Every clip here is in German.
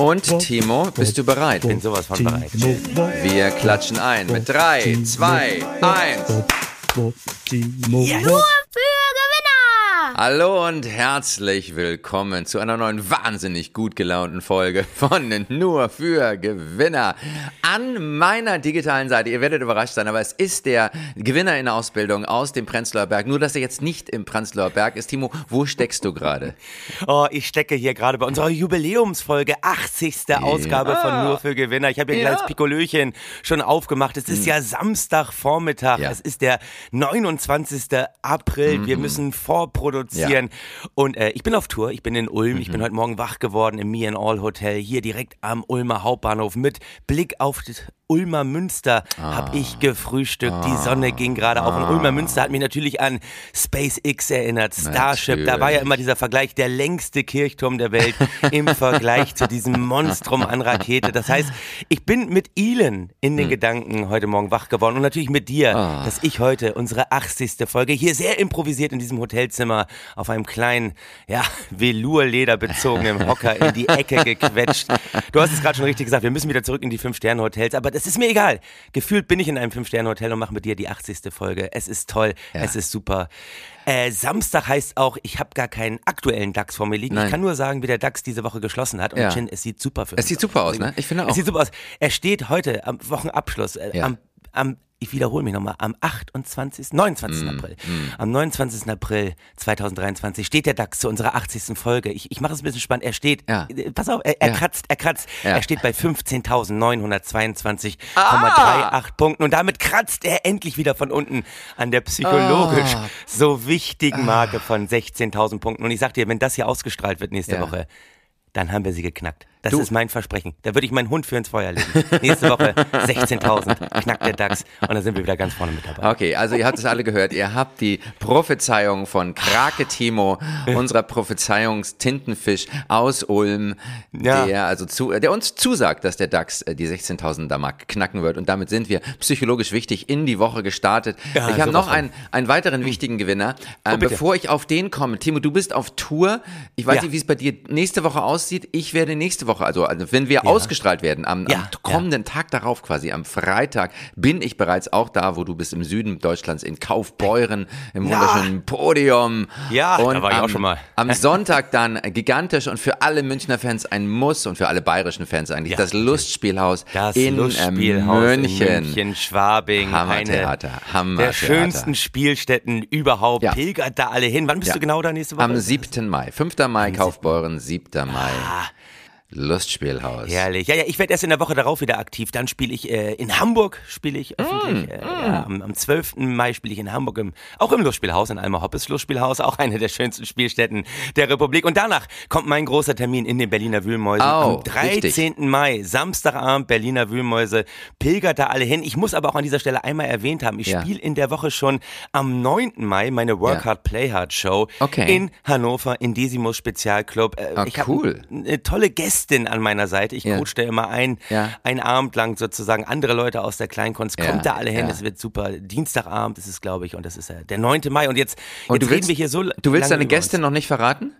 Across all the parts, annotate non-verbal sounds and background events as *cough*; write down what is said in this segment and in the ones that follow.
Und Timo, bist du bereit? Bin sowas von bereit. Wir klatschen ein mit 3, 2, 1. Nur für Gewinner! Hallo und herzlich willkommen zu einer neuen wahnsinnig gut gelaunten Folge von Nur für Gewinner. An meiner digitalen Seite, ihr werdet überrascht sein, aber es ist der Gewinner in der Ausbildung aus dem Prenzlauer Berg. Nur, dass er jetzt nicht im Prenzlauer Berg ist. Timo, wo steckst du gerade? Oh, ich stecke hier gerade bei unserer Jubiläumsfolge, 80. Ausgabe von Nur für Gewinner. Ich habe hier ein Ja. kleines Pikolöchen schon aufgemacht. Es ist ja Samstagvormittag. Ja. Es ist der 29. April. Wir müssen vorproduzieren. Und äh, ich bin auf Tour. Ich bin in Ulm. Ich bin heute Morgen wach geworden im Me and All Hotel hier direkt am Ulmer Hauptbahnhof mit Blick auf das Ulmer Münster habe ich gefrühstückt. Die Sonne ging gerade auf. Und Ulmer Münster hat mich natürlich an SpaceX erinnert. Starship. Da war ja Natürlich. immer dieser Vergleich, der längste Kirchturm der Welt im *laughs* Vergleich zu diesem Monstrum an Rakete. Das heißt, ich bin mit Elon in den Gedanken heute Morgen wach geworden und natürlich mit dir, dass ich heute unsere 80. Folge hier sehr improvisiert in diesem Hotelzimmer auf einem kleinen, ja, Velourleder bezogenen Hocker in die Ecke *laughs* gequetscht. Du hast es gerade schon richtig gesagt, wir müssen wieder zurück in die Fünf-Sterne-Hotels, aber das ist mir egal. Gefühlt bin ich in einem Fünf-Sterne-Hotel und mache mit dir die 80. Folge. Es ist toll, es ist super. Äh, Samstag heißt auch, ich habe gar keinen aktuellen DAX vor mir liegen. Nein. Ich kann nur sagen, wie der DAX diese Woche geschlossen hat. Und Ja. Chin, es sieht super für Es sieht super aus, ne? Ich finde auch. Es sieht super aus. Er steht heute am Wochenabschluss, äh, Ja. am, am, ich wiederhole mich nochmal, am 28., 29. Mm, April. Am 29. April 2023 steht der DAX zu unserer 80. Folge. Ich, ich mache es ein bisschen spannend. Er steht, Ja. äh, pass auf, er, er Ja. kratzt, er kratzt. Ja. Er steht bei 15.922,38 Ah! Punkten. Und damit kratzt er endlich wieder von unten an der psychologisch Ah. so wichtigen Marke von 16.000 Punkten. Und ich sag dir, wenn das hier ausgestrahlt wird nächste. Woche, dann haben wir sie geknackt. Das Du- ist mein Versprechen. Da würde ich meinen Hund für ins Feuer legen. Nächste Woche 16.000, knackt der DAX und dann sind wir wieder ganz vorne mit dabei. Okay, also ihr habt es alle gehört. Ihr habt die Prophezeiung von Krake Timo, unserer Prophezeiungstintenfisch aus Ulm, Ja. der also zu, der uns zusagt, dass der DAX äh, die 16.000er Mark knacken wird. Und damit sind wir psychologisch wichtig in die Woche gestartet. Ja, ich habe noch einen, einen weiteren wichtigen Gewinner. Ähm, bitte. bevor ich auf den komme, Timo, du bist auf Tour. Ich weiß Ja. nicht, wie es bei dir nächste Woche aussieht. Ich werde nächste Woche, also, also wenn wir ausgestrahlt werden, am, Ja, am kommenden Tag darauf quasi, am Freitag, bin ich bereits auch da, wo du bist im Süden Deutschlands in Kaufbeuren, im Ja. wunderschönen Podium. Ja, da und war ich am, auch schon mal. Am Sonntag dann gigantisch und für alle Münchner Fans ein Muss und für alle bayerischen Fans eigentlich Ja, das Lustspielhaus Das in äh, Lustspielhaus München. in München, Schwabing, Hammertheater, Hammertheater. der schönsten Spielstätten überhaupt. Ja. Pilgert da alle hin. Wann bist Ja. du genau da nächste Woche? Am 7. Mai. 5. Mai Kaufbeuren, 7. Mai. Lustspielhaus. Herrlich. Ja, ja, ich werde erst in der Woche darauf wieder aktiv. Dann spiele ich äh, in Hamburg, spiele ich öffentlich. Mm, äh, ja, am, am 12. Mai spiele ich in Hamburg, im, auch im Lustspielhaus, in Alma Hoppes Lustspielhaus, auch eine der schönsten Spielstätten der Republik. Und danach kommt mein großer Termin in den Berliner Wühlmäusen. Oh, am 13. richtig. Mai, Samstagabend, Berliner Wühlmäuse. Pilgert da alle hin. Ich muss aber auch an dieser Stelle einmal erwähnt haben, ich Ja. spiele in der Woche schon am 9. Mai meine Work Ja. Hard, Play Hard Show Okay. in Hannover, in Decimus Spezialclub. Äh, Ah, ich habe cool. eine tolle Gästin an meiner Seite. Ich Ja. coach da immer ein, Ja. einen Abend lang sozusagen andere Leute aus der Kleinkunst. Ja, Kommt da alle hin, es wird super. Dienstagabend ist es, glaube ich, und das ist der 9. Mai. Und jetzt, Und jetzt du reden willst, wir hier so du willst deine Gästin noch nicht verraten?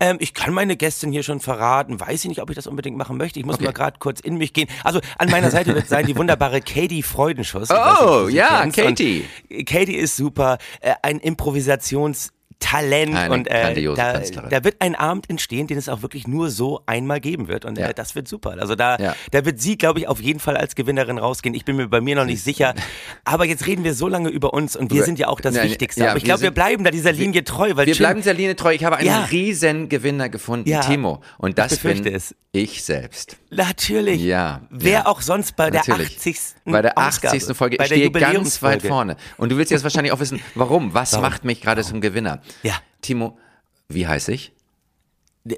Ähm, ich kann meine Gästin hier schon verraten. Weiß ich nicht, ob ich das unbedingt machen möchte. Ich muss Okay. mal gerade kurz in mich gehen. Also an meiner Seite wird sein die wunderbare Katie Freudenschuss. Nicht, Oh, ja, kennst. Und Katie. Katie ist super. Äh, ein Improvisations- Talent Eine und äh, da, da wird ein Abend entstehen, den es auch wirklich nur so einmal geben wird und Ja. äh, das wird super. Also da, Ja. da wird sie, glaube ich, auf jeden Fall als Gewinnerin rausgehen. Ich bin mir bei mir noch nicht sicher, *laughs* aber jetzt reden wir so lange über uns und wir sind ja auch das Nein, Wichtigste. ja, aber ich glaube, wir bleiben da dieser Linie treu, weil Wir Jim- bleiben dieser Linie treu. Ich habe einen riesen Gewinner gefunden. Timo. Und das Ich bin es. ich selbst. natürlich. Ja, Wer auch sonst bei der Natürlich. 80. Bei der Ausgabe, 80. Folge. bei Ich der stehe ganz weit vorne. Und du willst jetzt wahrscheinlich auch wissen, warum? Was macht mich gerade zum Gewinner? Ja. Timo, wie heiße ich?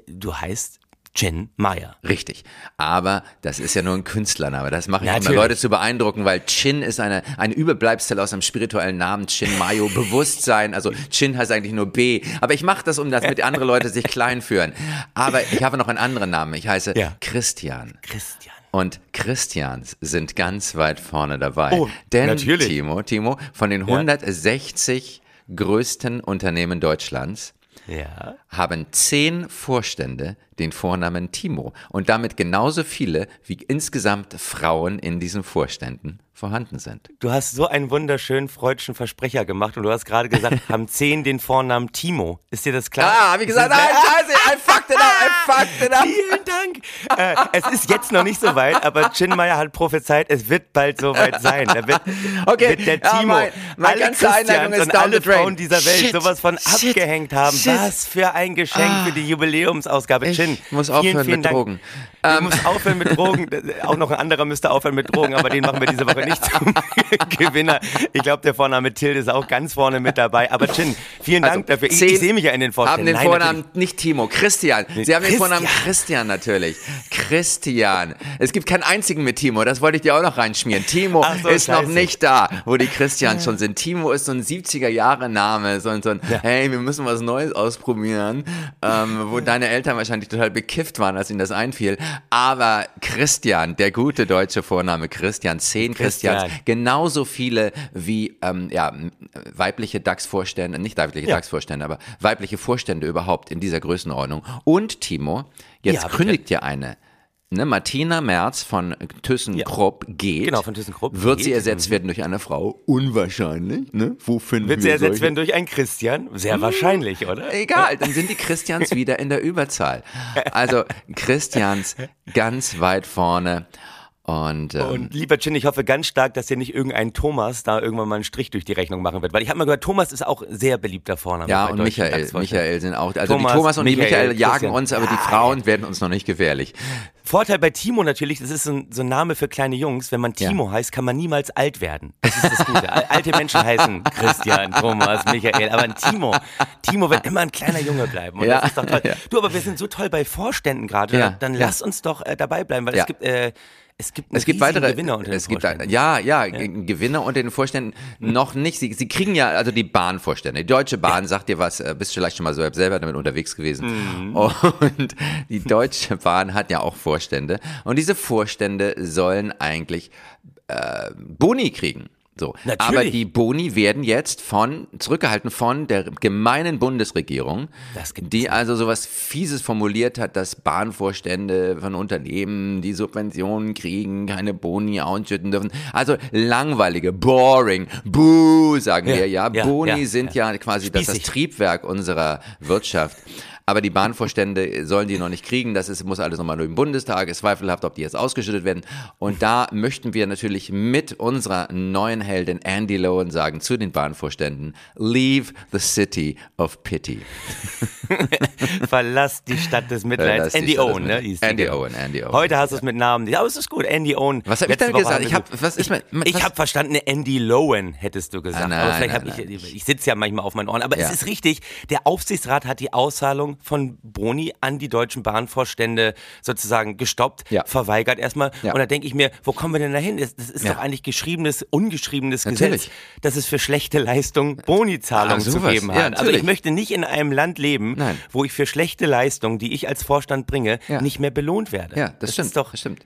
Du heißt Jen Meyer. Richtig. Aber das ist ja nur ein Künstlername. Das mache ich, um. Leute zu beeindrucken, weil Chin ist eine, eine Überbleibsel aus einem spirituellen Namen. Chin Mayo, *laughs* Bewusstsein. Also Chin heißt eigentlich nur B. Aber ich mache das, um das mit andere Leute sich klein führen. Aber ich habe noch einen anderen Namen. Ich heiße Ja. Christian. Christian. Und Christians sind ganz weit vorne dabei. Oh, Denn natürlich. Timo, Timo, von den 160 größten Unternehmen Deutschlands Ja. haben zehn Vorstände den Vornamen Timo und damit genauso viele wie insgesamt Frauen in diesen Vorständen vorhanden sind. Du hast so einen wunderschönen freudschen Versprecher gemacht und du hast gerade gesagt, *laughs* haben zehn den Vornamen Timo. Ist dir das klar? Ah, wie gesagt, nein, scheiße, I fucked it up, I *laughs* fucked it up. Vielen Dank. Äh, es ist jetzt noch nicht so weit, aber Chinmeier hat prophezeit, es wird bald so weit sein. Da wird, *laughs* Okay, wird der ja, Timo, mein- meine alle Christians ist und alle. Frauen dieser Welt Shit, sowas von shit, abgehängt haben. shit. Was für ein Geschenk für die Jubiläumsausgabe. Ich Chin, muss vielen, aufhören vielen mit Dank. Drogen. Du Ähm. musst aufhören mit Drogen. Auch noch ein anderer müsste aufhören mit Drogen, aber den machen wir diese Woche nicht zum *laughs* Gewinner. Ich glaube, der Vorname Till ist auch ganz vorne mit dabei. Aber Chin, vielen Dank dafür. Ich, Also, ich sehe mich ja in den Haben Vorständen. den Nein, Vornamen natürlich. nicht Timo, Christian. Sie haben den Christian. Vornamen Christian natürlich. Christian. Es gibt keinen einzigen mit Timo, das wollte ich dir auch noch reinschmieren. Timo so, ist noch scheiße. nicht da, wo die Christians schon sind. Timo ist so ein 70er-Jahre-Name, so ein, so ein hey, wir müssen was Neues ausprobieren, ähm, wo *laughs* deine Eltern wahrscheinlich total bekifft waren, als ihnen das einfiel. Aber Christian, der gute deutsche Vorname Christian, zehn Christian. Christians, genauso viele wie ähm, ja, weibliche DAX-Vorstände, nicht weibliche Ja. DAX-Vorstände, aber weibliche Vorstände überhaupt in dieser Größenordnung. Und Timo, jetzt Ja, kündigt ja eine. Ne, Martina Merz von ThyssenKrupp geht. Genau, von ThyssenKrupp Wird geht. sie ersetzt werden durch eine Frau? Unwahrscheinlich. Ne? Wo finden Wird sie wir ersetzt solche? werden durch einen Christian? Sehr wahrscheinlich, oder? Egal, dann *laughs* sind die Christians wieder in der Überzahl. Also Christians ganz weit vorne. Und, ähm, Und lieber Chin, ich hoffe ganz stark, dass dir nicht irgendein Thomas da irgendwann mal einen Strich durch die Rechnung machen wird. Weil ich habe mal gehört, Thomas ist auch sehr beliebter Vorname. Ja, bei und Michael. Michael sind auch, also Thomas, die Thomas und die Michael, Michael jagen Christian. uns, aber die Ja, Frauen werden uns noch nicht gefährlich. Vorteil bei Timo natürlich, das ist so ein, so ein Name für kleine Jungs. Wenn man Timo heißt, kann man niemals alt werden. Das ist das Gute. Al- Alte Menschen heißen Christian, Thomas, Michael. Aber ein Timo, Timo wird immer ein kleiner Junge bleiben. Und Ja, das ist doch toll. *laughs* ja. Du, aber wir sind so toll bei Vorständen gerade. Ja, Dann ja. lass uns doch äh, dabei bleiben, weil Ja. es gibt, äh, es gibt, Es gibt weitere Gewinner unter den es gibt, Vorständen. ja, ja, G- Gewinner unter den Vorständen noch nicht. Sie, sie kriegen ja, also die Bahnvorstände. Die Deutsche Bahn sagt dir was, äh, bist vielleicht schon mal so selber damit unterwegs gewesen. Und die Deutsche Bahn hat ja auch Vorstände. Und diese Vorstände sollen eigentlich äh, Boni kriegen. So. Natürlich. Aber die Boni werden jetzt von, zurückgehalten von der gemeinen Bundesregierung, die also sowas Fieses formuliert hat, dass Bahnvorstände von Unternehmen, die Subventionen kriegen, keine Boni ausschütten dürfen. Also langweilige, boring, boo, sagen Ja, wir ja. ja, Boni ja, sind ja, quasi das, das. Triebwerk unserer Wirtschaft. Aber die Bahnvorstände sollen die noch nicht kriegen. Das ist, muss alles nochmal durch den Bundestag. Ist zweifelhaft, ob die jetzt ausgeschüttet werden. Und da möchten wir natürlich mit unserer neuen Heldin Andy Lowen sagen zu den Bahnvorständen, leave the city of pity. *laughs* Verlass die Stadt des Mitleids. Andy Owen, ne? Andy genau. Owen, Andy Owen. Heute hast du es mit Namen. Ja, aber es ist gut. Andy Owen. Was hab ich denn Woche gesagt? Ich wir hab- so- was ist mein- Ich habe verstanden, Andy Lowen hättest du gesagt. Ah, nein, aber vielleicht nein, habe ich, nein. ich sitze ja manchmal auf meinen Ohren. Aber Ja. es ist richtig. Der Aufsichtsrat hat die Auszahlung von Boni an die deutschen Bahnvorstände sozusagen gestoppt, Ja. verweigert erstmal. Ja. Und da denke ich mir, wo kommen wir denn dahin? Das, das ist Ja. doch eigentlich geschriebenes, ungeschriebenes Natürlich. Gesetz, dass es für schlechte Leistungen Bonizahlungen Ah, zu geben hat. also ich möchte nicht in einem Land leben, Nein. wo ich für schlechte Leistungen, die ich als Vorstand bringe, nicht mehr belohnt werde. Ja, das, stimmt. Ist doch, das stimmt.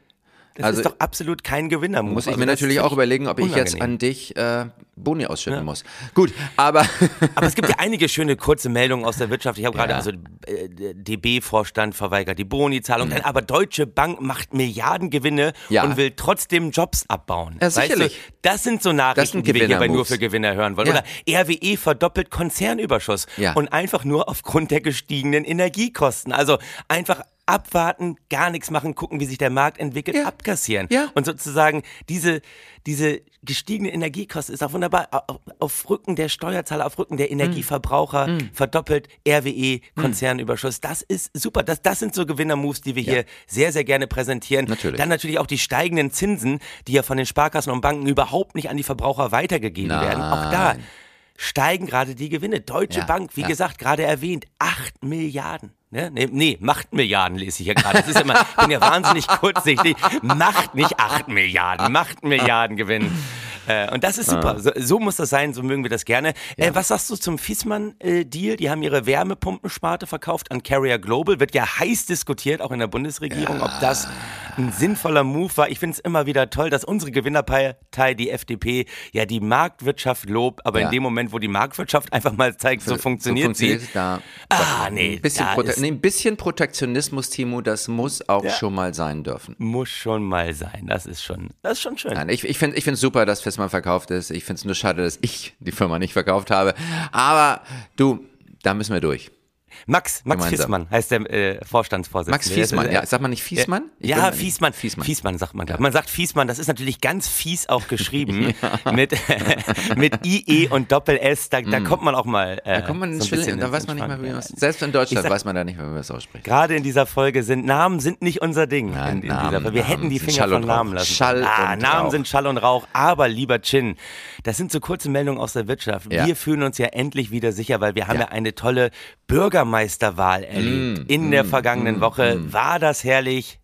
Das Also- ist doch absolut kein Gewinner. Muss ich also mir natürlich auch überlegen, ob ich jetzt unangenehm. an dich äh, Boni ausschütten muss. Gut, aber *laughs* Aber es gibt ja einige schöne kurze Meldungen aus der Wirtschaft. Ich habe gerade Ja. also äh, DB-Vorstand verweigert die Boni-Zahlung, Dann aber Deutsche Bank macht Milliardengewinne Mhm. Ja. und will trotzdem Jobs abbauen. Ja, Weißt du, sicherlich. das sind so Nachrichten, sind die wir hier bei Gewinner-Moves. nur für Gewinner hören wollen. Ja. Oder RWE verdoppelt Konzernüberschuss Ja. und einfach nur aufgrund der gestiegenen Energiekosten. Also einfach abwarten, gar nichts machen, gucken, wie sich der Markt entwickelt, Ja. abkassieren. Ja. Und sozusagen diese, diese gestiegene Energiekosten ist auch wunderbar auf, auf Rücken der Steuerzahler, auf Rücken der Energieverbraucher Hm. verdoppelt RWE Konzernüberschuss. Das ist super. Das, das sind so Gewinnermoves, die wir hier sehr, sehr gerne präsentieren. Natürlich. Dann natürlich auch die steigenden Zinsen, die ja von den Sparkassen und Banken überhaupt nicht an die Verbraucher weitergegeben werden. Auch da Nein. steigen gerade die Gewinne. Deutsche Ja, Bank, wie ja. gesagt, gerade erwähnt, 8 Milliarden. Ne? Nee, nee, macht Milliarden lese ich ja gerade. Das ist immer, bin ja wahnsinnig kurzsichtig. Macht nicht 8 Milliarden, macht Milliarden Gewinn. Äh, und das ist super. So, so muss das sein, so mögen wir das gerne. Äh, was sagst du zum Fissmann-Deal? Die haben ihre Wärmepumpensparte verkauft an Carrier Global. Wird ja heiß diskutiert, auch in der Bundesregierung, ob das ein sinnvoller Move war. Ich finde es immer wieder toll, dass unsere Gewinnerpartei, die FDP, ja die Marktwirtschaft lobt, aber Ja. in dem Moment, wo die Marktwirtschaft einfach mal zeigt, so funktioniert, funktioniert sie. Da, Ah, nee, ein bisschen, nee, ein bisschen Protektionismus, Timo, das muss auch Ja. schon mal sein dürfen. Muss schon mal sein. Das ist schon, das ist schon schön. Nein, ich, ich finde es super, dass Fissmann verkauft ist. Ich finde es nur schade, dass ich die Firma nicht verkauft habe. Aber du, da müssen wir durch. Max, Max Gemeinsam. Fiesmann heißt der äh, Vorstandsvorsitzende. Max Fiesmann, ja, äh, sagt man nicht Fiesmann? Ich ja, Fiesmann. Fiesmann. Fiesmann sagt man. glaub. Man sagt Fiesmann, das ist natürlich ganz fies auch geschrieben *laughs* mit, *laughs* mit IE und Doppel-S. Da, da kommt man auch mal. Äh, Mm. Da kommt man so ins bisschen Schwillen, da weiß man nicht mehr, wie man es. Selbst in Deutschland sag- weiß man da nicht mehr, wie man es ausspricht. Gerade in dieser Folge sind Namen sind nicht unser Ding. Nein, in, in Namen. Wir hätten die Finger von Namen lassen. Schall ah, und Namen Rauch. sind Schall und Rauch. Aber lieber Chin, das sind so kurze Meldungen aus der Wirtschaft. Ja. Wir fühlen uns ja endlich wieder sicher, weil wir haben ja, Ja. eine tolle Bürgermeisterwahl erlebt. Mm, in der vergangenen Woche war das herrlich.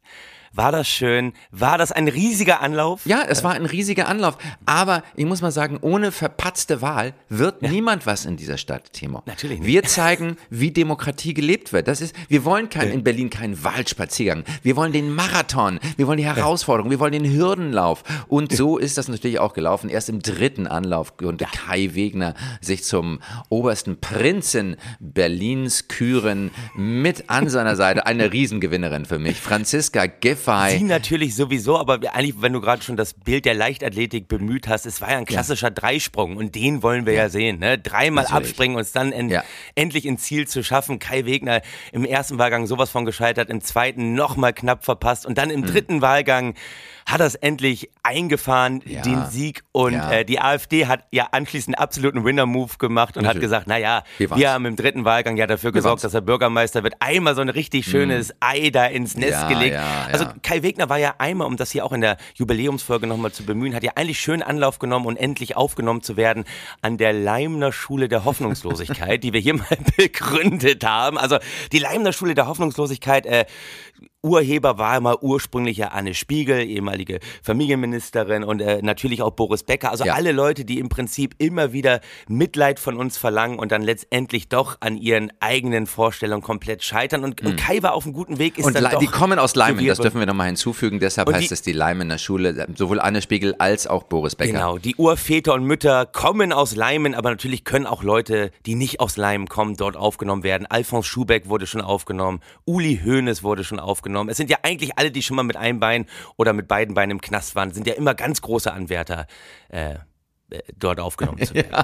War das schön? War das ein riesiger Anlauf? Ja, es war ein riesiger Anlauf. Aber ich muss mal sagen, ohne verpatzte Wahl wird niemand was in dieser Stadt, Timo. Natürlich nicht. Wir zeigen, wie Demokratie gelebt wird. Das ist, wir wollen kein, in Berlin keinen Wahlspaziergang. Wir wollen den Marathon. Wir wollen die Herausforderung. Wir wollen den Hürdenlauf. Und so ist das natürlich auch gelaufen. Erst im dritten Anlauf konnte Kai Wegner sich zum obersten Prinzen Berlins küren. Mit an seiner Seite eine Riesengewinnerin für mich. Franziska Giffey. Sie natürlich sowieso, aber eigentlich, wenn du gerade schon das Bild der Leichtathletik bemüht hast, es war ja ein klassischer Dreisprung und den wollen wir ja, sehen. Ne? Dreimal Natürlich. abspringen und es dann en Ja. endlich ins Ziel zu schaffen. Kai Wegner im ersten Wahlgang sowas von gescheitert, im zweiten nochmal knapp verpasst und dann Mhm. im dritten Wahlgang hat es endlich eingefahren, Ja. den Sieg. Und Ja. äh, die AfD hat ja anschließend einen absoluten Winner-Move gemacht und hat Natürlich. gesagt, naja, Wir wir, haben im dritten Wahlgang ja dafür gesorgt, dass er Bürgermeister wird. Einmal so ein richtig schönes Ei da ins Nest Ja, gelegt. also. Kai Wegner war ja einmal, um das hier auch in der Jubiläumsfolge nochmal zu bemühen, hat ja eigentlich schön Anlauf genommen und endlich aufgenommen zu werden an der Leimner Schule der Hoffnungslosigkeit, die wir hier mal *laughs* begründet haben. Also die Leimner Schule der Hoffnungslosigkeit, äh, Urheber war mal ursprünglich ja Anne Spiegel, ehemalige Familienministerin und äh, natürlich auch Boris Becker. Also Ja. alle Leute, die im Prinzip immer wieder Mitleid von uns verlangen und dann letztendlich doch an ihren eigenen Vorstellungen komplett scheitern. Und, und Kai war auf einem guten Weg. Ist Und dann doch, die kommen aus Leimen, das dürfen wir nochmal hinzufügen. Deshalb Und heißt die- es die Leimener Schule, sowohl Anne Spiegel als auch Boris Becker. Genau, die Urväter und Mütter kommen aus Leimen, aber natürlich können auch Leute, die nicht aus Leimen kommen, dort aufgenommen werden. Alfons Schubeck wurde schon aufgenommen, Uli Hoeneß wurde schon aufgenommen. Es sind ja eigentlich alle, die schon mal mit einem Bein oder mit beiden Beinen im Knast waren, sind ja immer ganz große Anwärter. Äh, dort aufgenommen zu werden. *laughs*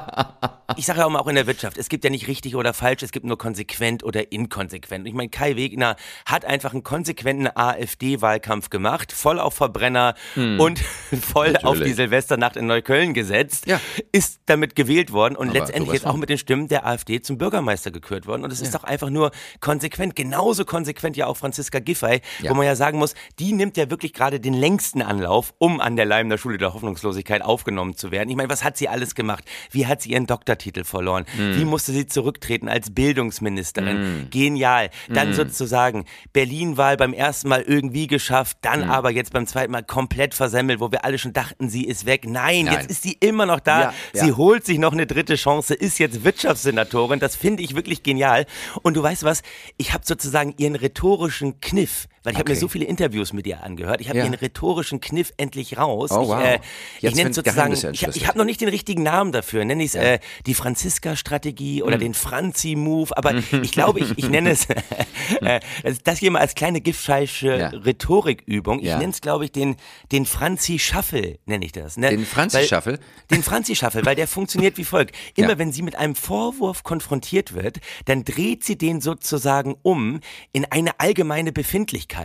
Ich sage ja auch mal auch in der Wirtschaft, es gibt ja nicht richtig oder falsch, es gibt nur konsequent oder inkonsequent. Und ich meine, Kai Wegner hat einfach einen konsequenten AfD-Wahlkampf gemacht, voll auf Verbrenner und *laughs* voll auf Natürlich. die Silvesternacht in Neukölln gesetzt, Ja. ist damit gewählt worden und Aber letztendlich jetzt auch mit den Stimmen der AfD zum Bürgermeister gekürt worden. Und es ist doch einfach nur konsequent. Genauso konsequent ja auch Franziska Giffey, Ja. wo man ja sagen muss, die nimmt ja wirklich gerade den längsten Anlauf, um an der Leimner Schule der Hoffnungslosigkeit aufgenommen zu werden. Ich meine, was hat sie alles gemacht? Wie hat sie ihren Doktortitel verloren? Wie musste sie zurücktreten als Bildungsministerin? Genial. Dann sozusagen Berlin-Wahl beim ersten Mal irgendwie geschafft, dann aber jetzt beim zweiten Mal komplett versemmelt, wo wir alle schon dachten, sie ist weg. Nein, Nein. jetzt ist sie immer noch da. Ja, ja. Sie holt sich noch eine dritte Chance, ist jetzt Wirtschaftssenatorin. Das finde ich wirklich genial. Und du weißt was? Ich habe sozusagen ihren rhetorischen Kniff, weil ich habe mir Okay. so viele Interviews mit ihr angehört. Ich habe Ja. ihren rhetorischen Kniff endlich raus. Oh, ich wow. äh, Jetzt ich nenne sozusagen, ich, ich habe noch nicht den richtigen Namen dafür. Nenne ich es äh, die Franziska-Strategie Hm. oder den Franzi-Move. Aber *laughs* ich glaube, ich, ich nenne es *laughs* äh, das- das hier mal als kleine giftscheische Ja. Rhetorikübung. Ich Ja. nenne es, glaube ich, den, den Franzi-Shuffle, nenne ich das. Ne? Den Franzi-Shuffle? Den Franzi-Shuffle, weil der funktioniert wie folgt. *laughs* Immer Ja. wenn sie mit einem Vorwurf konfrontiert wird, dann dreht sie den sozusagen um in eine allgemeine Befindlichkeit.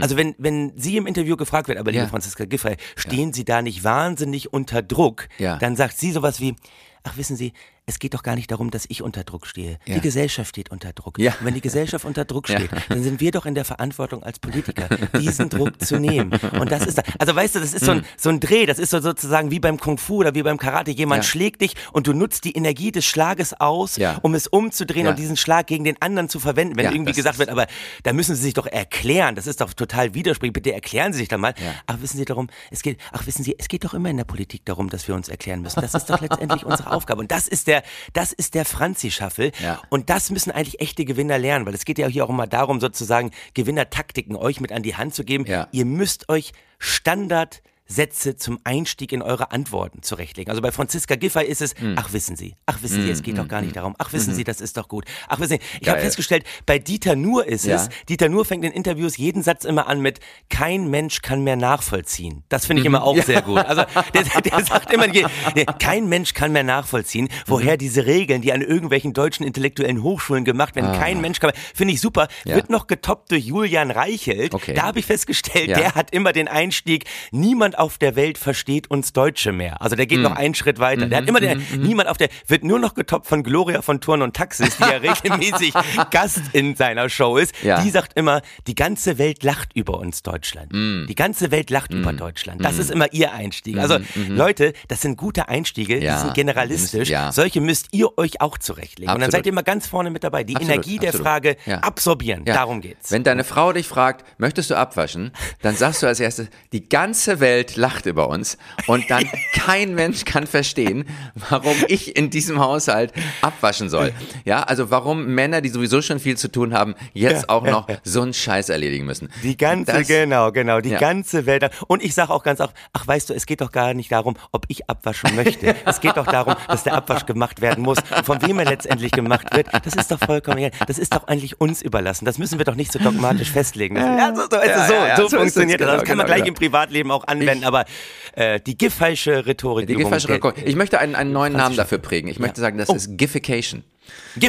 Also wenn, wenn sie im Interview gefragt wird, aber liebe. Ja. Franziska Giffey, stehen Sie da nicht wahnsinnig unter Druck? Ja. Dann sagt sie sowas wie, ach wissen Sie, es geht doch gar nicht darum, dass ich unter Druck stehe. Ja. Die Gesellschaft steht unter Druck. Ja. Und wenn die Gesellschaft unter Druck Ja. steht, dann sind wir doch in der Verantwortung als Politiker, diesen Druck zu nehmen. Und das ist, da- also weißt du, das ist so ein, so ein Dreh, das ist so sozusagen wie beim Kung Fu oder wie beim Karate. Jemand Ja. schlägt dich und du nutzt die Energie des Schlages aus, Ja. um es umzudrehen Ja. und diesen Schlag gegen den anderen zu verwenden. Wenn Ja, irgendwie gesagt wird, aber da müssen Sie sich doch erklären, das ist doch total widersprüchlich, bitte erklären Sie sich dann mal. Ja. Ach, wissen Sie darum, es geht, ach, wissen Sie, es geht doch immer in der Politik darum, dass wir uns erklären müssen. Das ist doch letztendlich unsere Aufgabe. Und das ist der, der, das ist der Franzi-Shuffle. Ja. Und das müssen eigentlich echte Gewinner lernen, weil es geht ja hier auch immer darum, sozusagen Gewinnertaktiken euch mit an die Hand zu geben. Ja. Ihr müsst euch Standard Sätze zum Einstieg in eure Antworten zurechtlegen. Also bei Franziska Giffey ist es, Hm. ach wissen Sie, ach wissen Sie, es geht doch gar nicht darum, ach wissen Sie, das ist doch gut, ach wissen Sie. Ich habe festgestellt, bei Dieter Nuhr ist Ja. es, Dieter Nuhr fängt in Interviews jeden Satz immer an mit, kein Mensch kann mehr nachvollziehen. Das finde ich immer auch sehr gut. Also der, der sagt immer, der, kein Mensch kann mehr nachvollziehen, woher diese Regeln, die an irgendwelchen deutschen intellektuellen Hochschulen gemacht werden, kein Mensch kann mehr, finde ich super, Ja. wird noch getoppt durch Julian Reichelt. Okay. Da habe ich festgestellt, Ja. der hat immer den Einstieg, niemand auf der Welt versteht uns Deutsche mehr. Also der geht Hm. noch einen Schritt weiter. Der hat immer den, niemand auf der, wird nur noch getoppt von Gloria von Turn und Taxis, die ja *laughs* regelmäßig Gast in seiner Show ist. Ja. Die sagt immer, die ganze Welt lacht über uns Deutschland. Die ganze Welt lacht über Deutschland. Das ist immer ihr Einstieg. Also Leute, das sind gute Einstiege, Mhm, Ja. die sind generalistisch. Ja. Solche müsst ihr euch auch zurechtlegen. Und dann Absolut. seid ihr immer ganz vorne mit dabei. Die Absolut, Energie der absolut. Frage Ja. absorbieren. Darum geht's. Wenn deine Frau dich fragt, möchtest du abwaschen, dann sagst du als erstes, die ganze Welt lacht über uns und dann *laughs* kein Mensch kann verstehen, warum ich in diesem Haushalt abwaschen soll. Ja, also warum Männer, die sowieso schon viel zu tun haben, jetzt auch noch so einen Scheiß erledigen müssen. Die ganze, Das- genau, genau, die ganze Welt. Und ich sage auch ganz oft, ach weißt du, es geht doch gar nicht darum, ob ich abwaschen möchte. es geht doch darum, dass der Abwasch gemacht werden muss. Und von wem er letztendlich gemacht wird, das ist doch vollkommen egal. Das ist doch eigentlich uns überlassen. Das müssen wir doch nicht so dogmatisch festlegen. Das, also so, so so funktioniert das. genau, Das kann man genau, gleich genau. im Privatleben auch anwenden, aber äh, die giffalsche Rhetorik. Die falsche Rekord. Ich möchte einen, einen neuen Namen dafür prägen. Ich möchte sagen, das Oh. ist Giffication. *laughs*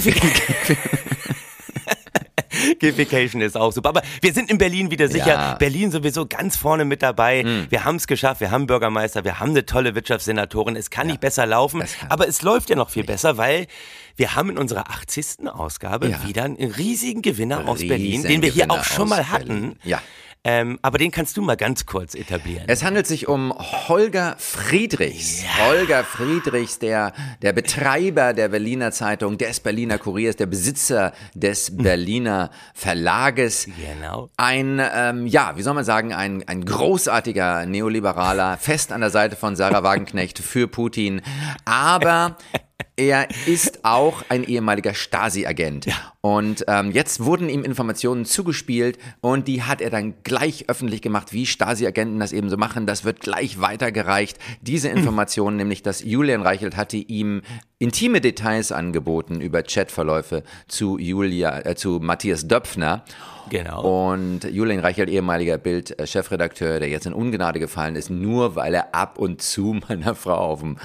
Giffication ist auch super. Aber wir sind in Berlin wieder sicher. Ja. Berlin sowieso ganz vorne mit dabei. Wir haben es geschafft. Wir haben Bürgermeister. Wir haben eine tolle Wirtschaftssenatorin. Es kann nicht besser laufen. Aber es läuft ja noch viel besser, weil wir haben in unserer 80. Ausgabe Ja. wieder einen riesigen Gewinner aus Berlin, den wir hier auch schon mal Berlin. hatten. Ja. Ähm, aber den kannst du mal ganz kurz etablieren. Es handelt sich um Holger Friedrichs. Holger Friedrichs, der, der Betreiber der Berliner Zeitung, des Berliner Kuriers, der Besitzer des Berliner Verlages. Genau. Ein, ähm, ja, wie soll man sagen, ein, ein großartiger Neoliberaler, fest an der Seite von Sarah Wagenknecht für Putin. Aber *laughs* er ist auch ein ehemaliger Stasi-Agent. Und ähm, jetzt wurden ihm Informationen zugespielt und die hat er dann gleich öffentlich gemacht, wie Stasi-Agenten das eben so machen. Das wird gleich weitergereicht. Diese Informationen, nämlich dass Julian Reichelt hatte ihm intime Details angeboten über Chatverläufe zu Julia, äh, zu Matthias Döpfner. Genau. Und Julian Reichelt, ehemaliger Bild-Chefredakteur, der jetzt in Ungnade gefallen ist, nur weil er ab und zu *laughs* meiner Frau auf dem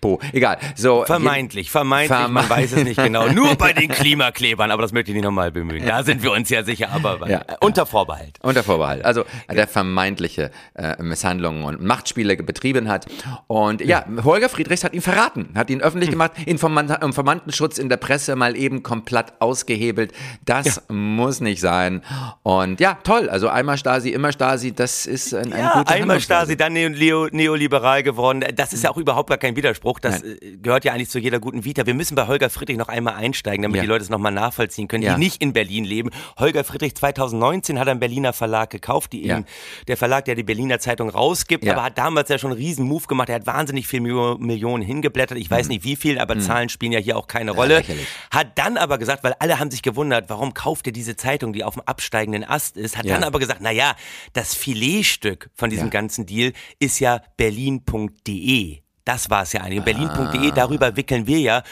Po. Egal. So, Vermeintlich, vermeintlich, Verme- man weiß es nicht genau. Nur bei den *laughs* Klimaklebern, aber das möchte ich nicht nochmal bemühen. Da sind wir uns ja sicher, aber *laughs* Ja. äh, unter Vorbehalt. Unter Vorbehalt. Also der vermeintliche äh, Misshandlungen und Machtspiele betrieben hat. Und ja, Holger Friedrichs hat ihn verraten, hat ihn öffentlich gemacht, Informan Informantenschutz in der Presse mal eben komplett ausgehebelt. Das muss nicht sein. Und ja, toll. Also einmal Stasi, immer Stasi, das ist ein, ein Ja, guter einmal. Stasi, dann neo, neo, neoliberal geworden. Das ist ja auch überhaupt gar kein Widerspruch. Das äh, gehört ja eigentlich zu jeder guten Vita. Wir müssen bei Holger Friedrich noch einmal einsteigen, damit Ja. die Leute es nochmal nachvollziehen können, Ja. die nicht in Berlin leben. Holger Friedrich 2019 hat einen Berliner Verlag gekauft, die Ja. der Verlag, der die Berliner Zeitung rausgibt, Ja. aber hat damals ja schon einen riesen Move gemacht. Er hat wahnsinnig viel Mio- Millionen hingeblättert. Ich weiß nicht wie viel, aber Zahlen spielen ja hier auch keine Rolle. Mhm. lächerlich. Hat dann aber gesagt, weil alle haben sich gewundert, warum kauft er diese Zeitung, die auf dem absteigenden Ast ist, hat Ja. dann aber gesagt, na ja, das Filetstück von diesem Ja. ganzen Deal ist ja berlin.de. Das war es ja eigentlich. Und Berlin.de, Ah. darüber wickeln wir ja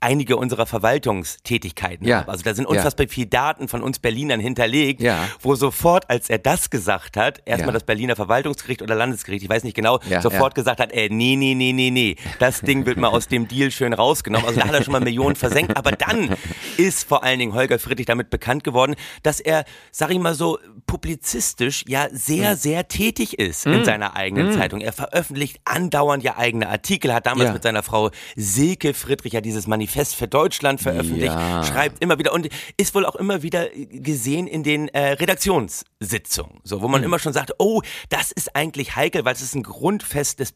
einige unserer Verwaltungstätigkeiten Ja. ab. Also da sind Ja. unfassbar viele Daten von uns Berlinern hinterlegt, Ja. wo sofort, als er das gesagt hat, erstmal Ja. das Berliner Verwaltungsgericht oder Landesgericht, ich weiß nicht genau, Ja, sofort ja. gesagt hat, äh, nee, nee, nee, nee, nee, das Ding wird mal aus dem Deal schön rausgenommen. Also da hat er schon mal Millionen versenkt. Aber dann ist vor allen Dingen Holger Friedrich damit bekannt geworden, dass er, sag ich mal so, publizistisch ja sehr, Hm. sehr tätig ist in seiner eigenen Zeitung. Er veröffentlicht andauernd ja eigene Artikel, hat damals Ja. mit seiner Frau Silke Friedrich ja dieses Manifest für Deutschland veröffentlicht, Ja. schreibt immer wieder und ist wohl auch immer wieder gesehen in den äh, Redaktionssitzungen, so wo man Hm. immer schon sagt, oh, das ist eigentlich heikel, weil es ist ein Grundfest des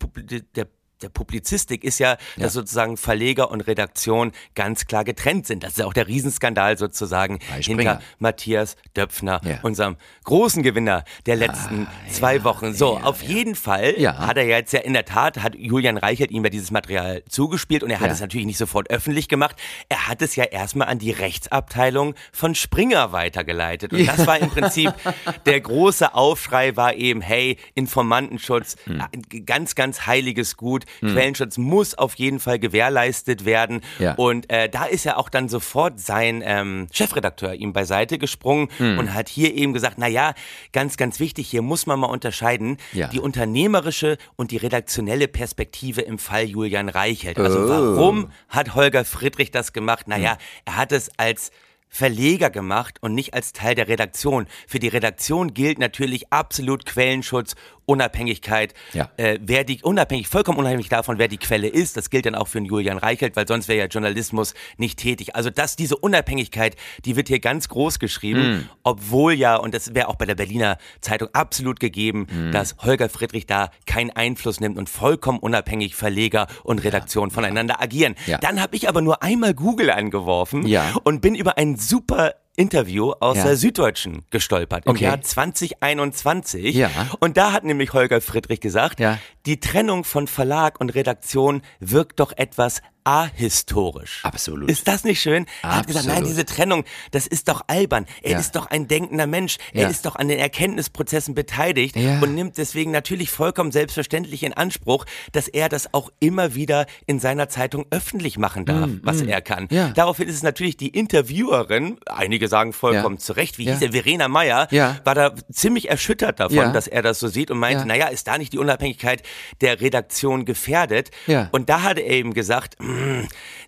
der der Publizistik ist ja, dass sozusagen Verleger und Redaktion ganz klar getrennt sind. Das ist ja auch der Riesenskandal sozusagen hinter Matthias Döpfner, Ja. unserem großen Gewinner der letzten zwei Wochen. So, auf jeden Fall Ja. hat er jetzt ja in der Tat, hat Julian Reichelt ihm ja dieses Material zugespielt und er hat Ja. es natürlich nicht sofort öffentlich gemacht. Er hat es ja erstmal an die Rechtsabteilung von Springer weitergeleitet. Und das war im Prinzip *laughs* der große Aufschrei war eben, hey, Informantenschutz, Hm. ein ganz, ganz heiliges Gut. Quellenschutz muss auf jeden Fall gewährleistet werden. Ja. Und äh, da ist ja auch dann sofort sein ähm, Chefredakteur ihm beiseite gesprungen Hm. und hat hier eben gesagt, na ja, ganz, ganz wichtig, hier muss man mal unterscheiden, Ja. die unternehmerische und die redaktionelle Perspektive im Fall Julian Reichelt. Also Oh. warum hat Holger Friedrich das gemacht? Naja, Hm. er hat es als Verleger gemacht und nicht als Teil der Redaktion. Für die Redaktion gilt natürlich absolut Quellenschutz, Unabhängigkeit. Ja. Äh, wer die unabhängig, vollkommen unabhängig davon, wer die Quelle ist, das gilt dann auch für den Julian Reichelt, weil sonst wäre ja Journalismus nicht tätig. Also dass diese Unabhängigkeit, die wird hier ganz groß geschrieben, Hm. obwohl ja, und das wäre auch bei der Berliner Zeitung absolut gegeben, Hm. dass Holger Friedrich da keinen Einfluss nimmt und vollkommen unabhängig Verleger und Redaktion voneinander agieren. Ja. Dann habe ich aber nur einmal Google angeworfen Ja. und bin über ein super Interview aus Ja. der Süddeutschen gestolpert im Okay. Jahr 2021. Ja. Und da hat nämlich Holger Friedrich gesagt, Ja. die Trennung von Verlag und Redaktion wirkt doch etwas ahistorisch. Absolut. Ist das nicht schön? Er hat gesagt, nein, Absolut. diese Trennung, das ist doch albern. Er Ja. ist doch ein denkender Mensch. Er Ja. ist doch an den Erkenntnisprozessen beteiligt Ja. und nimmt deswegen natürlich vollkommen selbstverständlich in Anspruch, dass er das auch immer wieder in seiner Zeitung öffentlich machen darf, was er kann. Mm. Daraufhin ist es natürlich die Interviewerin, einige sagen vollkommen zu Recht, wie hieß er, Verena Meyer, war da ziemlich erschüttert davon, dass er das so sieht und meinte, Ja. naja, ist da nicht die Unabhängigkeit der Redaktion gefährdet? Und da hatte er eben gesagt, na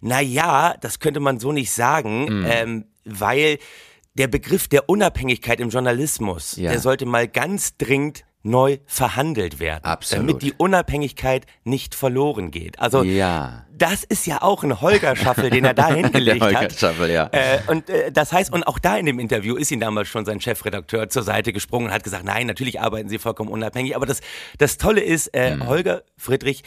ja, das könnte man so nicht sagen, Mm. ähm, weil der Begriff der Unabhängigkeit im Journalismus, Ja. der sollte mal ganz dringend neu verhandelt werden, Absolut. damit die Unabhängigkeit nicht verloren geht. Also Ja. das ist ja auch ein Holger-Schaffel, den er da *laughs* hingelegt Holger hat. Schaffel, ja. Äh, und äh, das heißt, und auch da in dem Interview ist ihn damals schon sein Chefredakteur zur Seite gesprungen und hat gesagt, nein, natürlich arbeiten sie vollkommen unabhängig. Aber das, das Tolle ist, äh, Mhm. Holger Friedrich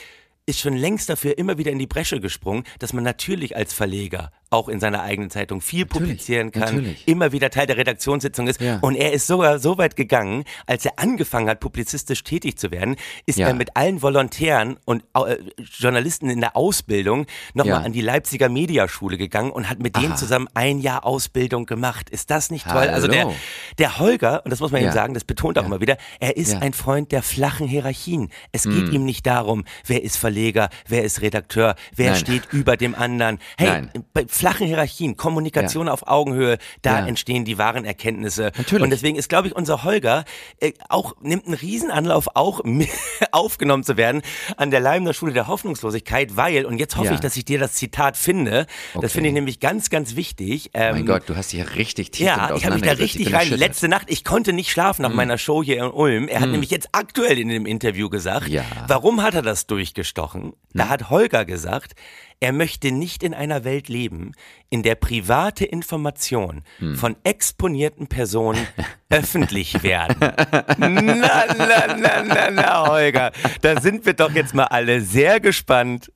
ist schon längst dafür immer wieder in die Bresche gesprungen, dass man natürlich als Verleger auch in seiner eigenen Zeitung viel publizieren kann, natürlich. immer wieder Teil der Redaktionssitzung ist. Ja. Und er ist sogar so weit gegangen, als er angefangen hat, publizistisch tätig zu werden, ist Ja. er mit allen Volontären und äh, Journalisten in der Ausbildung nochmal Ja. an die Leipziger Mediaschule gegangen und hat mit denen Aha. zusammen ein Jahr Ausbildung gemacht. Ist das nicht toll? Also der, Hallo. der Holger, und das muss man ihm sagen, das betont auch immer wieder, er ist. Hm. ein Freund der flachen Hierarchien. Es geht ihm nicht darum, wer ist Verleger, wer ist Redakteur, wer Nein. steht über dem anderen. Hey, Nein. bei flachen Hierarchien, Kommunikation auf Augenhöhe, da Ja. entstehen die wahren Erkenntnisse. Natürlich. Und deswegen ist, glaube ich, unser Holger äh, auch nimmt einen Riesenanlauf, auch *laughs* aufgenommen zu werden an der Leimner Schule der Hoffnungslosigkeit, weil, und jetzt hoffe Ja. ich, dass ich dir das Zitat finde, Okay. das finde ich nämlich ganz, ganz wichtig. Ähm, Mein Gott, du hast dich ja richtig tief ja, ich habe mich da richtig rein. Mhm. Letzte Nacht, ich konnte nicht schlafen nach meiner Show hier in Ulm. Er hat nämlich jetzt aktuell in dem Interview gesagt, Ja. warum hat er das durchgestochen? Da hat Holger gesagt, er möchte nicht in einer Welt leben, in der private Informationen Hm. von exponierten Personen *laughs* öffentlich werden. *laughs* Na, na, na, na, na, Holger, da sind wir doch jetzt mal alle sehr gespannt,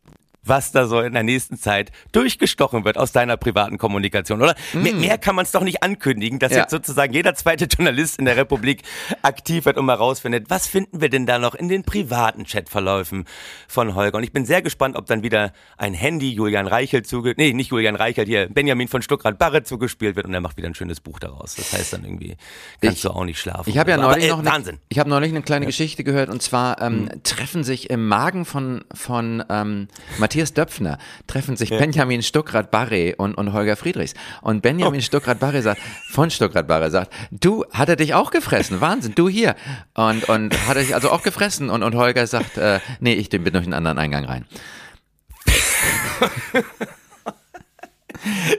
was da so in der nächsten Zeit durchgestochen wird aus deiner privaten Kommunikation, oder? Mehr, mehr kann man es doch nicht ankündigen, dass Ja. jetzt sozusagen jeder zweite Journalist in der Republik aktiv wird und mal rausfindet, was finden wir denn da noch in den privaten Chatverläufen von Holger? Und ich bin sehr gespannt, ob dann wieder ein Handy Julian Reichelt zuge... Nee, nicht Julian Reichelt, hier Benjamin von Stuckrad-Barre zugespielt wird und er macht wieder ein schönes Buch daraus. Das heißt dann irgendwie, kannst Ich- du auch nicht schlafen. Ich habe ja Aber, neulich äh, noch eine, Wahnsinn. ich habe neulich eine kleine Geschichte gehört und zwar ähm, Hm. treffen sich im Magen von von ähm, Matthias Döpfner treffen sich Benjamin Stuckrad Barre und, und Holger Friedrichs und Oh. Bin Stuckrad Barre sagt von Stuckrad Barre sagt du hat er dich auch gefressen Wahnsinn du hier und und hat er dich also auch gefressen und und Holger sagt äh, nee ich bin durch einen anderen Eingang rein *laughs*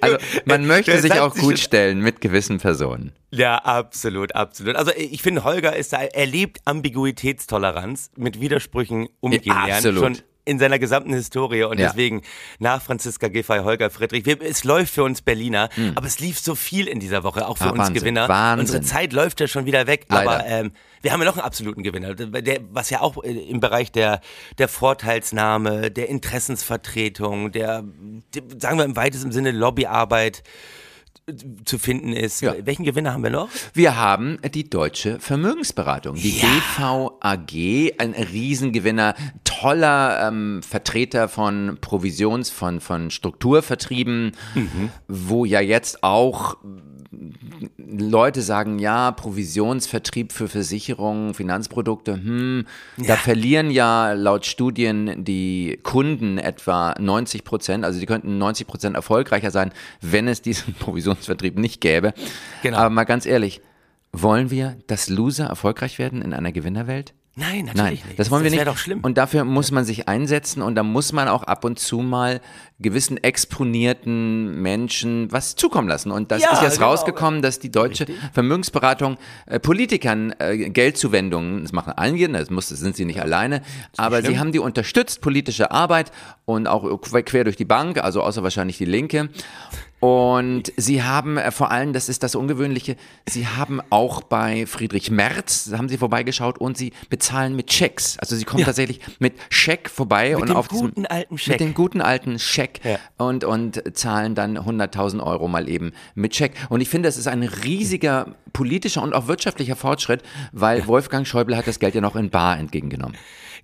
also man möchte sich auch gut stellen mit gewissen Personen Ja, absolut, absolut. Also ich finde, Holger ist da, er lebt Ambiguitätstoleranz mit Widersprüchen umgehen Ja, lernen. absolut. Schon in seiner gesamten Historie und Ja. deswegen nach Franziska Giffey, Holger Friedrich. Wir, es läuft für uns Berliner, aber es lief so viel in dieser Woche, auch für. Ah, uns Wahnsinn, Gewinner. Wahnsinn. Unsere Zeit läuft ja schon wieder weg, Leider. aber ähm, wir haben ja noch einen absoluten Gewinner, der, was ja auch äh, im Bereich der, der Vorteilsnahme, der Interessensvertretung, der, der, sagen wir im weitesten Sinne Lobbyarbeit zu finden ist. Ja. Welchen Gewinner haben wir noch? Wir haben die Deutsche Vermögensberatung, die DVAG, ein Riesengewinner, toller ähm, Vertreter von Provisions, von, von Strukturvertrieben, wo ja jetzt auch Leute sagen, ja, Provisionsvertrieb für Versicherungen, Finanzprodukte, hm, da verlieren ja laut Studien die Kunden etwa 90 Prozent, also die könnten 90 Prozent erfolgreicher sein, wenn es diesen *laughs* Provisionsvertrieb nicht gäbe. Genau. Aber mal ganz ehrlich, wollen wir, dass Loser erfolgreich werden in einer Gewinnerwelt? Nein, natürlich Nein, nicht. das wollen wir das nicht. wäre doch schlimm. Und dafür muss man sich einsetzen und da muss man auch ab und zu mal gewissen exponierten Menschen was zukommen lassen. Und das Ja, ist jetzt genau. rausgekommen, dass die deutsche Vermögensberatung äh, Politikern äh, Geldzuwendungen, das machen einige, das, muss, das sind sie nicht alleine, aber sie haben die unterstützt, politische Arbeit und auch quer durch die Bank, also außer wahrscheinlich die Linke. Und sie haben äh, vor allem, das ist das Ungewöhnliche, sie haben auch bei Friedrich Merz, haben sie vorbeigeschaut und sie bezahlen mit Schecks. Also sie kommen tatsächlich mit Scheck vorbei und dem auf diesem- guten alten Scheck. Mit dem guten alten Scheck Ja. und, und zahlen dann 100.000 Euro mal eben mit Scheck. Und ich finde, das ist ein riesiger politischer und auch wirtschaftlicher Fortschritt, weil Wolfgang Schäuble hat das Geld ja noch in Bar entgegengenommen.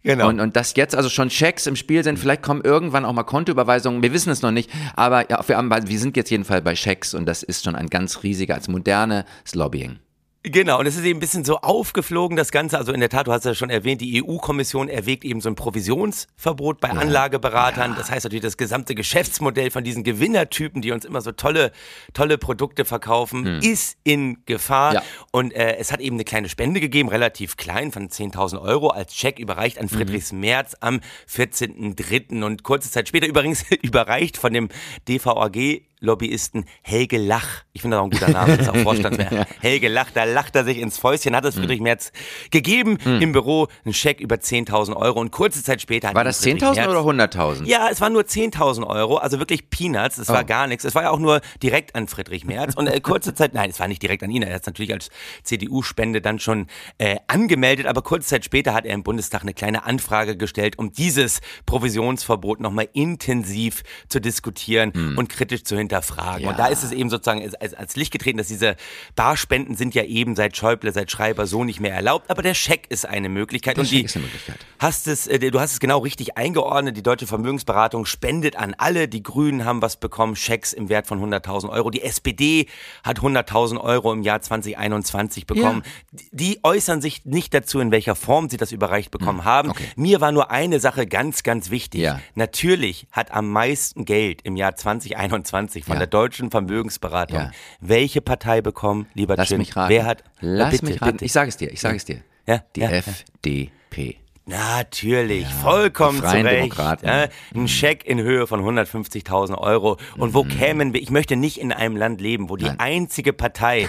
Genau. Und, und dass jetzt also schon Schecks im Spiel sind, vielleicht kommen irgendwann auch mal Kontoüberweisungen, wir wissen es noch nicht, aber ja, wir, haben, wir sind jetzt jedenfalls bei Schecks und das ist schon ein ganz riesiger, als modernes Lobbying. Genau, und es ist eben ein bisschen so aufgeflogen, das Ganze. Also in der Tat, du hast ja schon erwähnt, die EU-Kommission erwägt eben so ein Provisionsverbot bei Anlageberatern. Das heißt natürlich, das gesamte Geschäftsmodell von diesen Gewinnertypen, die uns immer so tolle, tolle Produkte verkaufen, ist in Gefahr. Ja. Und äh, es hat eben eine kleine Spende gegeben, relativ klein, von 10.000 Euro als Scheck überreicht an Friedrichs Merz am 14.03. Und kurze Zeit später *laughs* übrigens überreicht von dem DVAG Lobbyisten Helge Lach. Ich finde das auch ein guter Name, das ist auch Vorstandsmehr. *laughs* Helge Lach, da lacht er sich ins Fäustchen, hat es Friedrich Merz gegeben im Büro, einen Scheck über 10.000 Euro und kurze Zeit später hat War das Friedrich 10.000 Merz- oder 100.000? ja, es waren nur 10.000 Euro, also wirklich Peanuts. Es war Oh. gar nichts. Es war ja auch nur direkt an Friedrich Merz. Und äh, kurze Zeit, nein, es war nicht direkt an ihn. Er hat es natürlich als CDU-Spende dann schon äh, angemeldet. Aber kurze Zeit später hat er im Bundestag eine kleine Anfrage gestellt, um dieses Provisionsverbot nochmal intensiv zu diskutieren Hm. und kritisch zu hinterfragen. Und da ist es eben sozusagen als, als, Licht getreten, dass diese Barspenden sind ja eben seit Schäuble, seit Schreiber so nicht mehr erlaubt. Aber der Scheck ist eine Möglichkeit. Der und die, ist eine Möglichkeit. Hast es, äh, du hast es genau richtig eingeordnet. Die Deutsche Vermögensberatung spendet an alle. Die Grünen haben was bekommen, Schecks im Wert von 100.000 Euro. Die SPD hat 100.000 Euro im Jahr 2021 bekommen. Die- Die äußern sich nicht dazu, in welcher Form sie das überreicht bekommen haben. Mir war nur eine Sache ganz, ganz wichtig. Hm, Ja. Natürlich hat am meisten Geld im Jahr 2021 von Ja. der Deutschen Vermögensberatung Ja. welche Partei bekommen, lieber Lass Chin? mich raten. Wer hat? Lass bitte, mich raten. bitte. Ich sage es dir, ich sage es dir. Ja, Die ja, ja. FDP. Natürlich, vollkommen die Freien zurecht. Demokraten. Ja, ein Scheck in Höhe von 150.000 Euro. Und Mhm. wo kämen wir? Ich möchte nicht in einem Land leben, wo die einzige Partei,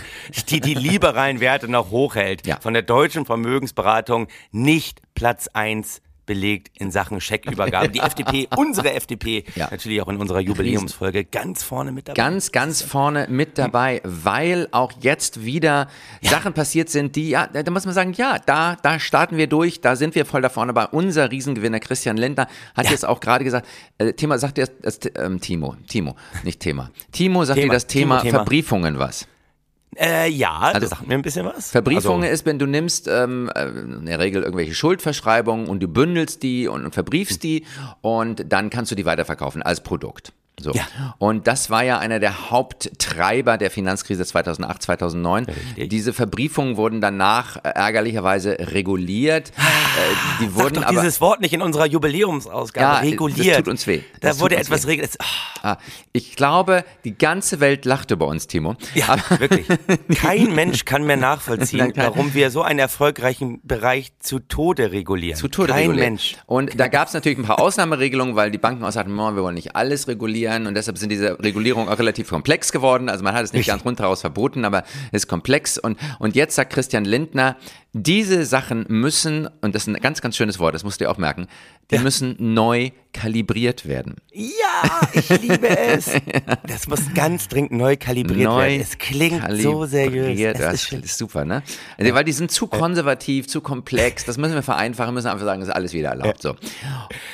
die die liberalen Werte noch hochhält, Ja. von der deutschen Vermögensberatung nicht Platz eins belegt in Sachen Scheckübergabe. Die *laughs* FDP, unsere FDP, Ja. natürlich auch in unserer Jubiläumsfolge ganz vorne mit dabei. Ganz, ganz vorne mit dabei, weil auch jetzt wieder Sachen passiert sind, die, ja, da muss man sagen, ja, da, da starten wir durch, da sind wir voll da vorne. Aber unser Riesengewinner Christian Lindner hat jetzt auch gerade gesagt, äh, Thema, sagt dir das, ähm, Timo, Timo, nicht Thema. Timo sagt Thema, dir das Thema, Thema. Verbriefungen was. Äh, ja, Also- das sagt mir ein bisschen was. Verbriefungen Also, ist, wenn du nimmst ähm, äh, in der Regel irgendwelche Schuldverschreibungen und du bündelst die und, und verbriefst die und dann kannst du die weiterverkaufen als Produkt. So. Ja. Und das war ja einer der Haupttreiber der Finanzkrise 2008, 2009. Richtig. Diese Verbriefungen wurden danach äh, ärgerlicherweise reguliert. äh, die Sag wurden doch aber dieses Wort nicht in unserer Jubiläumsausgabe. Ja, reguliert. das tut uns weh. Da Das wurde tut uns etwas reguliert. Ah, Ah, ich glaube, die ganze Welt lacht über uns, Timo. Ja, *laughs* wirklich. Kein Mensch kann mehr nachvollziehen, warum wir so einen erfolgreichen Bereich zu Tode regulieren. Zu Tode Kein regulieren. Mensch. Und da gab es natürlich ein paar Ausnahmeregelungen, weil die Banken auch sagten, "Oh, wir wollen nicht alles regulieren und deshalb sind diese Regulierungen auch relativ komplex geworden. Also man hat es nicht ganz rundheraus verboten, aber es ist komplex. Und, und jetzt sagt Christian Lindner, diese Sachen müssen, und das ist ein ganz, ganz schönes Wort, das musst du dir auch merken, die müssen neu kalibriert werden. Ja, ich liebe es. *laughs* Das muss ganz dringend neu kalibriert Neu werden. Es klingt so seriös. Das ist ist super, ne? Also, Weil die sind zu konservativ, zu komplex. Das müssen wir vereinfachen, müssen einfach sagen, das ist alles wieder erlaubt. So.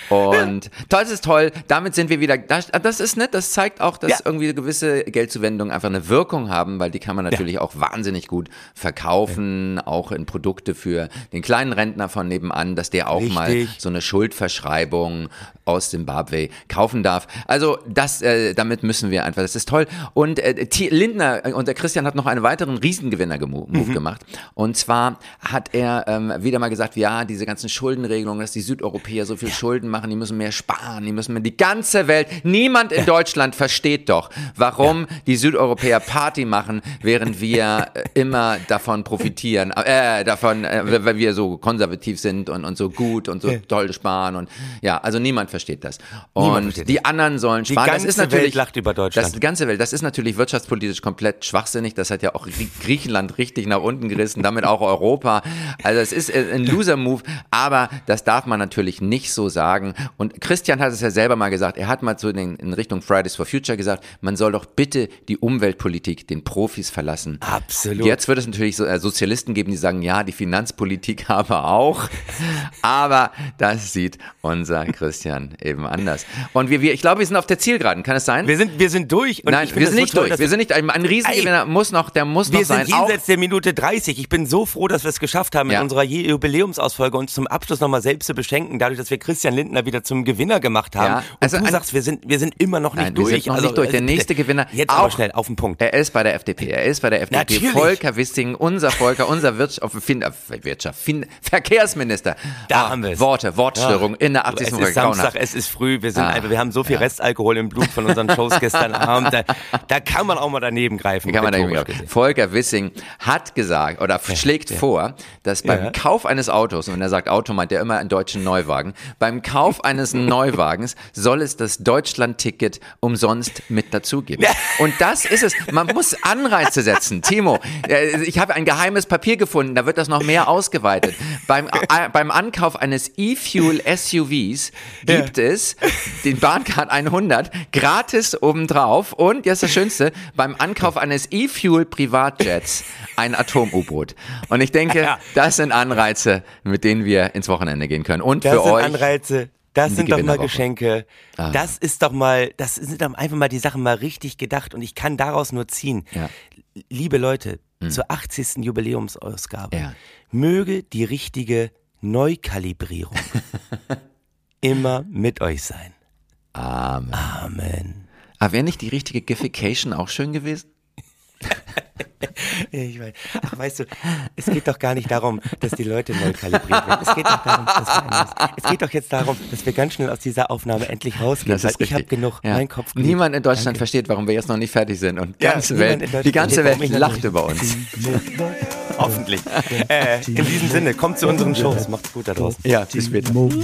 Und toll, das ist toll. Damit sind wir wieder. Das, das ist nett. Das zeigt auch, dass Ja. irgendwie gewisse Geldzuwendungen einfach eine Wirkung haben, weil die kann man natürlich auch wahnsinnig gut verkaufen, auch in Produkte für den kleinen Rentner von nebenan, dass der auch mal Richtig. so eine Schuldverschreibung aus Zimbabwe kaufen darf. Also das, äh, damit müssen wir einfach, das ist toll. Und äh, Lindner und der Christian hat noch einen weiteren Riesengewinner-Move Mhm. gemacht. Und zwar hat er ähm, wieder mal gesagt, ja, diese ganzen Schuldenregelungen, dass die Südeuropäer so viel Schulden machen, die müssen mehr sparen, die müssen mehr, die ganze Welt, niemand in Deutschland versteht doch, warum die Südeuropäer Party machen, während wir äh, immer davon profitieren, äh, davon, äh, weil wir so konservativ sind und, und so gut und so toll sparen und ja, also niemand versteht das. Niemand Und versteht die anderen sollen Die sparen. ganze das ist natürlich, Welt lacht über Deutschland. Das, die ganze Welt, das ist natürlich wirtschaftspolitisch komplett schwachsinnig. Das hat ja auch Grie- Griechenland richtig nach unten gerissen, damit auch Europa. Also es ist äh, ein Loser-Move, aber das darf man natürlich nicht so sagen. Und Christian hat es ja selber mal gesagt, er hat mal zu den, in Richtung Fridays for Future gesagt, man soll doch bitte die Umweltpolitik den Profis verlassen. Absolut. Jetzt wird es natürlich so, äh, Sozialisten geben, die sagen, ja, die Finanzpolitik *laughs* aber auch. Aber das sieht unser Christian eben anders. Und wir, wir, ich glaube, wir sind auf der Zielgeraden. Kann es sein? Wir sind, wir sind durch. Nein, wir sind nicht so toll, durch. Wir sind nicht, ein, ein Riesengewinner muss noch, der muss Wir noch sein. sind Auch, jenseits der Minute 30. Ich bin so froh, dass wir es geschafft haben, Ja. in unserer Jubiläumsausfolge uns zum Abschluss nochmal selbst zu beschenken, dadurch, dass wir Christian Lindner wieder zum Gewinner gemacht haben. Ja, Und also du sagst, wir sind, wir sind immer noch nicht Nein, wir durch. sind noch Also, nicht durch. Der nächste Gewinner Jetzt auch- aber schnell, auf den Punkt. er ist bei der FDP. Er ist bei der FDP. Natürlich. Volker Wissing, unser Volker, unser Wirtschaft, Wirtschaft Verkehrsminister. Da Ah, haben wir es. Worte, Wortstörung in der Es 80. ist Folge. Samstag, Grauenhaft. es ist früh, wir sind Ah, einfach, wir haben so viel Restalkohol im Blut von unseren Shows gestern *laughs* Abend. Da, da kann man auch mal daneben greifen. Kann man da rhetorisch irgendwie gesehen. auch. Volker Wissing hat gesagt oder schlägt vor, dass beim Ja. Kauf eines Autos, und wenn er sagt Auto, meint er immer einen deutschen Neuwagen, beim Kauf *laughs* eines Neuwagens soll es das Deutschland-Ticket umsonst mit dazugeben. Und das ist es. Man muss Anreize setzen. Timo, äh, ich habe ein geheimes Papier gefunden, da wird das noch mehr ausgeweitet. Beim, äh, beim Ankauf eines E-Fuel SUVs gibt es den Bahncard 100 gratis obendrauf und, jetzt das Schönste, beim Ankauf eines E-Fuel Privatjets ein Atom-U-Boot. Und ich denke, Ja. das sind Anreize, mit denen wir ins Wochenende gehen können. Und Das für sind euch. Anreize. Das sind doch mal. Geschenke. Ah. Das ist doch mal, das sind doch einfach mal die Sachen mal richtig gedacht und ich kann daraus nur ziehen. Ja. Liebe Leute, zur 80. Jubiläumsausgabe Ja. möge die richtige Neukalibrierung *laughs* immer mit euch sein. Amen. Amen. Aber wäre nicht die richtige Giffication auch schön gewesen? *laughs* Ich weiß, ach, weißt du, es geht doch gar nicht darum, dass die Leute neu kalibriert werden. Es geht doch darum, dass wir es geht doch jetzt darum, dass wir ganz schnell aus dieser Aufnahme endlich rausgehen. Das weil ist ich habe genug, Ja. mein Kopf glüht. Niemand in Deutschland Danke. versteht, warum wir jetzt noch nicht fertig sind. Und die Ja, ganze Welt, die ganze Welt lacht über uns. *laughs* Hoffentlich. Äh, in diesem Sinne, kommt zu unseren Shows. Macht's gut da draußen. Ja, bis später. Nur für